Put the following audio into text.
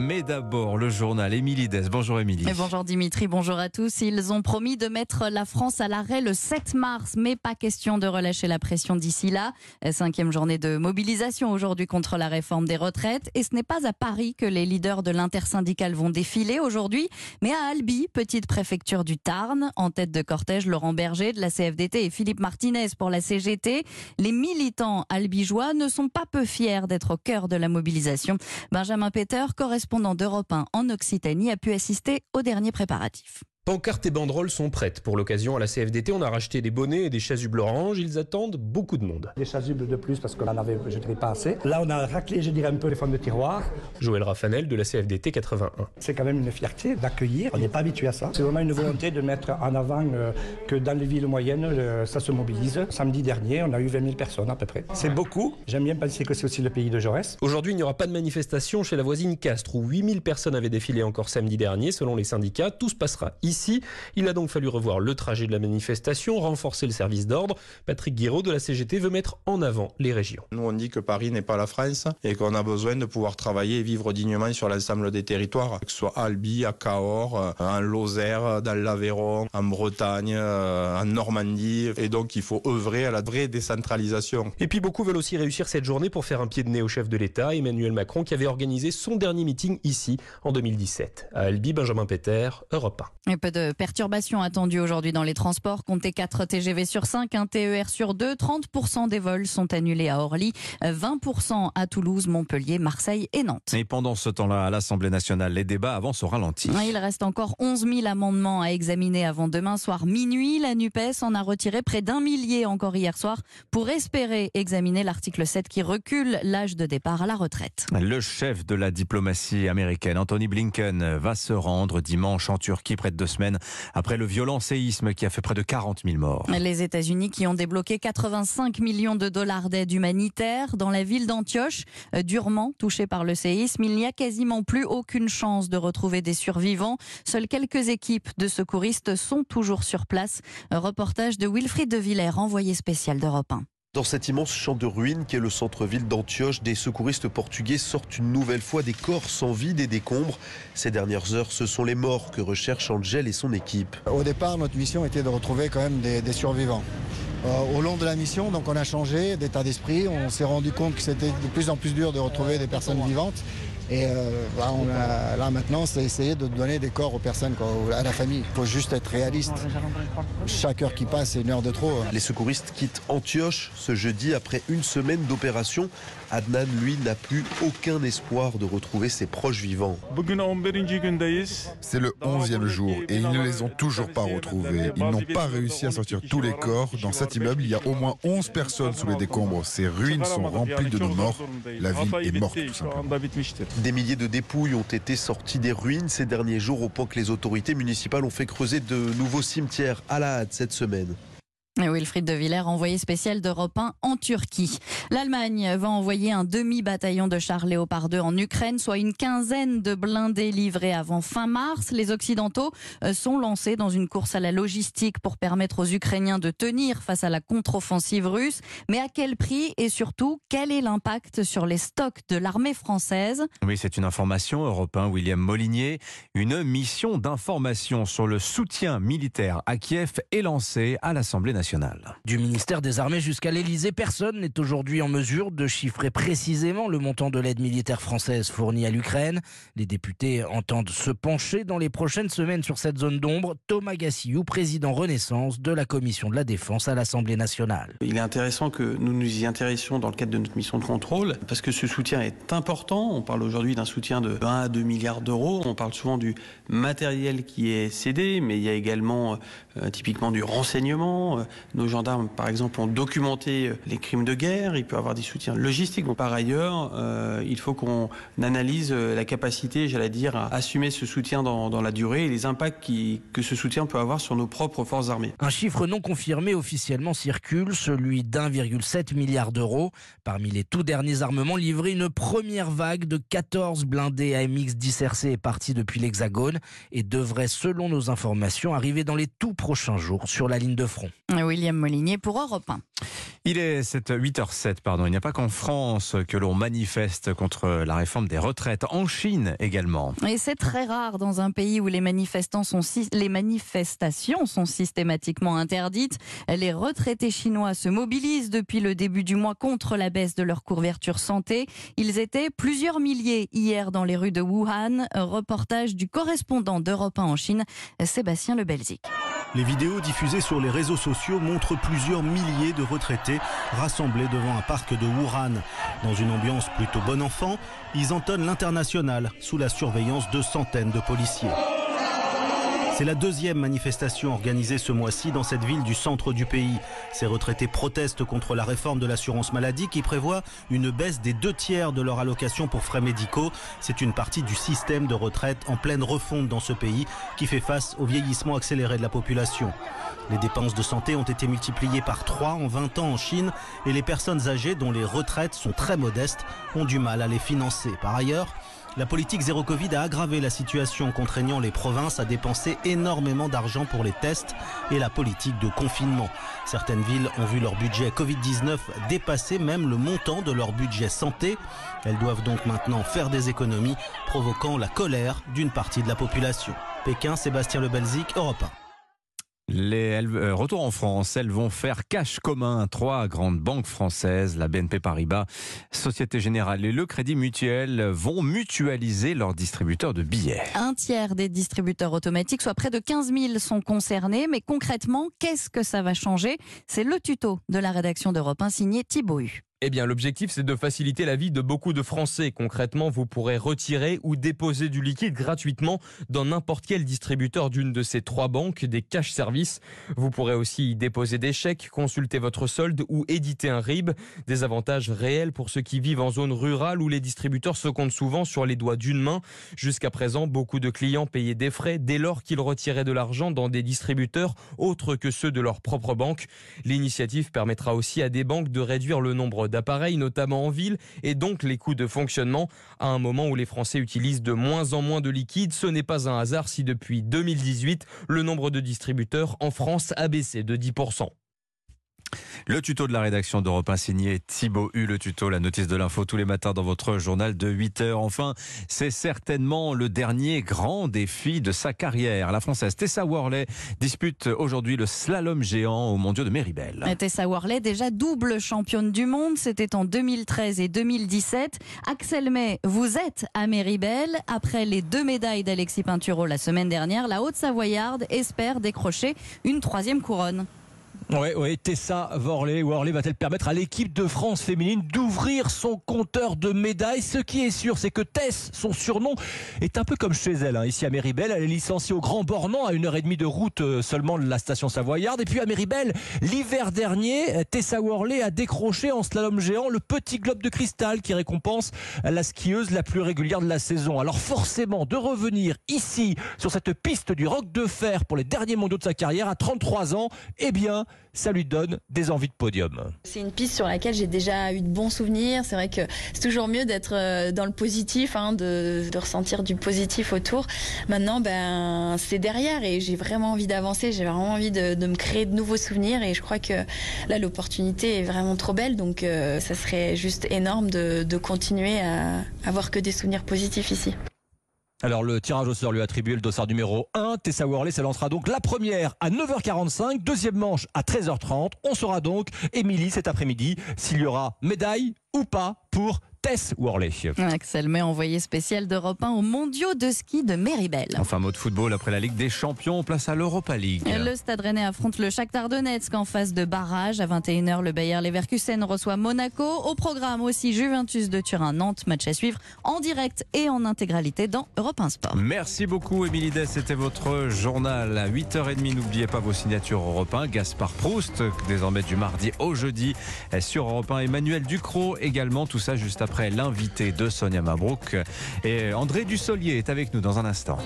Mais d'abord, le journal Émilie Des. Bonjour Émilie. Bonjour Dimitri, bonjour à tous. Ils ont promis de mettre la France à l'arrêt le 7 mars, mais pas question de relâcher la pression d'ici là. Cinquième journée de mobilisation aujourd'hui contre la réforme des retraites. Et ce n'est pas à Paris que les leaders de l'intersyndicale vont défiler aujourd'hui, mais à Albi, petite préfecture du Tarn. En tête de cortège, Laurent Berger de la CFDT et Philippe Martinez pour la CGT. Les militants albigeois ne sont pas peu fiers d'être au cœur de la mobilisation. Benjamin Peter, correspondant d'Europe 1 en Occitanie, a pu assister aux derniers préparatifs. Pancartes et banderoles sont prêtes. Pour l'occasion, à la CFDT, on a racheté des bonnets et des chasubles oranges. Ils attendent beaucoup de monde. Des chasubles de plus parce qu'on en avait, je dirais, pas assez. Là, on a raclé, je dirais, un peu les fonds de tiroir. Joël Raffanel de la CFDT 81. C'est quand même une fierté d'accueillir. On n'est pas habitué à ça. C'est vraiment une volonté de mettre en avant euh, que dans les villes moyennes, euh, ça se mobilise. Samedi dernier, on a eu 20 000 personnes à peu près. C'est beaucoup. J'aime bien penser que c'est aussi le pays de Jaurès. Aujourd'hui, il n'y aura pas de manifestation chez la voisine Castres où 8000 personnes avaient défilé encore samedi dernier. Selon les syndicats, tout se passera ici. Il a donc fallu revoir le trajet de la manifestation, renforcer le service d'ordre. Patrick Guiraud de la CGT veut mettre en avant les régions. Nous, on dit que Paris n'est pas la France et qu'on a besoin de pouvoir travailler et vivre dignement sur l'ensemble des territoires, que ce soit à Albi, à Cahors, euh, en Lozère, dans l'Aveyron, en Bretagne, euh, en Normandie. Et donc, il faut œuvrer à la vraie décentralisation. Et puis, beaucoup veulent aussi réussir cette journée pour faire un pied de nez au chef de l'État, Emmanuel Macron, qui avait organisé son dernier meeting ici en 2017. À Albi, Benjamin Peter, Europe 1. Peu de perturbation attendues aujourd'hui dans les transports. Comptez 4 TGV sur 5, un TER sur 2. 30% des vols sont annulés à Orly, 20% à Toulouse, Montpellier, Marseille et Nantes. Et pendant ce temps-là, à l'Assemblée nationale, les débats avancent au ralenti. Il reste encore 11 000 amendements à examiner avant demain soir minuit. La NUPES en a retiré près d'un millier encore hier soir pour espérer examiner l'article 7 qui recule l'âge de départ à la retraite. Le chef de la diplomatie américaine, Anthony Blinken, va se rendre dimanche en Turquie près de après le violent séisme qui a fait près de 40 000 morts. Les États-Unis qui ont débloqué 85 millions de dollars d'aide humanitaire dans la ville d'Antioche, euh, durement touchée par le séisme. Il n'y a quasiment plus aucune chance de retrouver des survivants. Seules quelques équipes de secouristes sont toujours sur place. reportage de Wilfried de Villers, envoyé spécial d'Europe 1. Dans cet immense champ de ruines qu'est le centre-ville d'Antioche, des secouristes portugais sortent une nouvelle fois des corps sans vie, des décombres. Ces dernières heures, ce sont les morts que recherchent Angel et son équipe. Au départ, notre mission était de retrouver quand même des, survivants. Euh, au long de la mission, donc on a changé d'état d'esprit. On s'est rendu compte que c'était de plus en plus dur de retrouver des personnes vivantes. Et euh, là, maintenant, c'est essayer de donner des corps aux personnes, à la famille. Il faut juste être réaliste. Chaque heure qui passe, c'est une heure de trop. Hein. Les secouristes quittent Antioche ce jeudi après une semaine d'opération. Adnan, lui, n'a plus aucun espoir de retrouver ses proches vivants. C'est le 11e jour et ils ne les ont toujours pas retrouvés. Ils n'ont pas réussi à sortir tous les corps. Dans il y a au moins 11 personnes sous les décombres. Ces ruines sont remplies de nos morts. La ville est morte. Des milliers de dépouilles ont été sorties des ruines ces derniers jours au point que les autorités municipales ont fait creuser de nouveaux cimetières à la hâte cette semaine. Wilfried de Villers, envoyé spécial d'Europe 1 en Turquie. L'Allemagne va envoyer un demi-bataillon de chars Léopard 2 en Ukraine, soit une quinzaine de blindés livrés avant fin mars. Les Occidentaux euh, sont lancés dans une course à la logistique pour permettre aux Ukrainiens de tenir face à la contre-offensive russe. Mais à quel prix et surtout, quel est l'impact sur les stocks de l'armée française? Oui, c'est une information. Europe 1, William Molinier. Une mission d'information sur le soutien militaire à Kiev est lancée à l'Assemblée nationale. Du ministère des Armées jusqu'à l'Elysée, personne n'est aujourd'hui en mesure de chiffrer précisément le montant de l'aide militaire française fournie à l'Ukraine. Les députés entendent se pencher dans les prochaines semaines sur cette zone d'ombre. Thomas Gassiou, président Renaissance de la Commission de la Défense à l'Assemblée nationale. Il est intéressant que nous nous y intéressions dans le cadre de notre mission de contrôle, parce que ce soutien est important. On parle aujourd'hui d'un soutien de 1 à 2 milliards d'euros. On parle souvent du matériel qui est cédé, mais il y a également euh, typiquement du renseignement, euh, nos gendarmes, par exemple, ont documenté euh, les crimes de guerre. Il peut avoir des soutiens logistiques. par ailleurs, euh, il faut qu'on analyse euh, la capacité, j'allais dire, à assumer ce soutien dans, la durée et les impacts que ce soutien peut avoir sur nos propres forces armées. Un chiffre non confirmé officiellement circule, celui d'1,7 milliard d'euros. Parmi les tout derniers armements livrés, une première vague de 14 blindés AMX 10 RC est partie depuis l'Hexagone et devrait, selon nos informations, arriver dans les tout prochains jours sur la ligne de front. William Molinier pour Europe 1. Il est 8h07, pardon. Il n'y a pas qu'en France que l'on manifeste contre la réforme des retraites, en Chine également. Et c'est très rare dans un pays où les, manifestants sont, les manifestations sont systématiquement interdites. Les retraités chinois se mobilisent depuis le début du mois contre la baisse de leur couverture santé. Ils étaient plusieurs milliers hier dans les rues de Wuhan. Reportage du correspondant d'Europe 1 en Chine, Sébastien Le Belzic. Les vidéos diffusées sur les réseaux sociaux montrent plusieurs milliers de retraités rassemblés devant un parc de Wuhan. Dans une ambiance plutôt bon enfant, ils entonnent l'international sous la surveillance de centaines de policiers. C'est la deuxième manifestation organisée ce mois-ci dans cette ville du centre du pays. Ces retraités protestent contre la réforme de l'assurance maladie qui prévoit une baisse des deux tiers de leur allocation pour frais médicaux. C'est une partie du système de retraite en pleine refonte dans ce pays qui fait face au vieillissement accéléré de la population. Les dépenses de santé ont été multipliées par 3 en 20 ans en Chine et les personnes âgées dont les retraites sont très modestes ont du mal à les financer. Par ailleurs, la politique zéro Covid a aggravé la situation, contraignant les provinces à dépenser énormément d'argent pour les tests et la politique de confinement. Certaines villes ont vu leur budget Covid-19 dépasser même le montant de leur budget santé. Elles doivent donc maintenant faire des économies, provoquant la colère d'une partie de la population. Pékin, Sébastien Lebelzik, Europe 1. Les euh, retour en France, elles vont faire cash commun. Trois grandes banques françaises, la BNP Paribas, Société Générale et le Crédit Mutuel, vont mutualiser leurs distributeurs de billets. Un tiers des distributeurs automatiques, soit près de 15 000, sont concernés. Mais concrètement, qu'est-ce que ça va changer? C'est le tuto de la rédaction d'Europe 1 signé Thibaut. Eh bien, l'objectif, c'est de faciliter la vie de beaucoup de Français. Concrètement, vous pourrez retirer ou déposer du liquide gratuitement dans n'importe quel distributeur d'une de ces trois banques, des cash services. Vous pourrez aussi y déposer des chèques, consulter votre solde ou éditer un RIB. Des avantages réels pour ceux qui vivent en zone rurale où les distributeurs se comptent souvent sur les doigts d'une main. Jusqu'à présent, beaucoup de clients payaient des frais dès lors qu'ils retiraient de l'argent dans des distributeurs autres que ceux de leur propre banque. L'initiative permettra aussi à des banques de réduire le nombre d'appareils, notamment en ville, et donc les coûts de fonctionnement. À un moment où les Français utilisent de moins en moins de liquide, ce n'est pas un hasard si depuis 2018, le nombre de distributeurs en France a baissé de 10%. Le tuto de la rédaction d'Europe 1 signé Thibaut U, le tuto, la notice de l'info tous les matins dans votre journal de 8 heures. Enfin, c'est certainement le dernier grand défi de sa carrière. La Française Tessa Worley dispute aujourd'hui le slalom géant au mondiaux de Méribel. Tessa Worley, déjà double championne du monde, c'était en 2013 et 2017. Axel May, vous êtes à Méribel. Après les deux médailles d'Alexis Pinturo la semaine dernière, la Haute-Savoyarde espère décrocher une troisième couronne. Oui, oui, Tessa Worley. Worley va-t-elle permettre à l'équipe de France féminine d'ouvrir son compteur de médailles? Ce qui est sûr, c'est que Tess, son surnom, est un peu comme chez elle. Hein. Ici à Méribel, elle est licenciée au Grand Bornand à une heure et demie de route euh, seulement de la station Savoyarde. Et puis à Méribel, l'hiver dernier, Tessa Worley a décroché en slalom géant le petit globe de cristal qui récompense la skieuse la plus régulière de la saison. Alors forcément, de revenir ici, sur cette piste du roc de fer pour les derniers mondiaux de sa carrière à 33 ans, eh bien, ça lui donne des envies de podium. C'est une piste sur laquelle j'ai déjà eu de bons souvenirs. C'est vrai que c'est toujours mieux d'être euh, dans le positif, hein, de, ressentir du positif autour. Maintenant, ben, c'est derrière et j'ai vraiment envie d'avancer. J'ai vraiment envie de, me créer de nouveaux souvenirs et je crois que là, l'opportunité est vraiment trop belle. Donc, euh, ça serait juste énorme de, de continuer à avoir que des souvenirs positifs ici. Alors le tirage au sort lui attribue le dossard numéro 1. Tessa Worley s'élancera donc la première à 9h45, deuxième manche à 13h30. On saura donc, Émilie, cet après-midi, s'il y aura médaille ou pas pour Tess Worley. Axel May, envoyé spécial d'Europe 1 aux mondiaux de ski de Méribel. Enfin, mot de football, après la Ligue des Champions, place à l'Europa League. Le Stade Rennais affronte le Shakhtar Donetsk en phase de barrage. À 21h, le Bayer Leverkusen reçoit Monaco. Au programme aussi Juventus de Turin-Nantes. Match à suivre en direct et en intégralité dans Europe 1 Sport. Merci beaucoup, Émilie Dess. C'était votre journal à 8h30. N'oubliez pas vos signatures Europe 1. Gaspard Proust, désormais du mardi au jeudi sur Europe 1. Emmanuel Ducrot également. Tout ça juste après l'invité de Sonia Mabrouk. Et André Dussolier est avec nous dans un instant.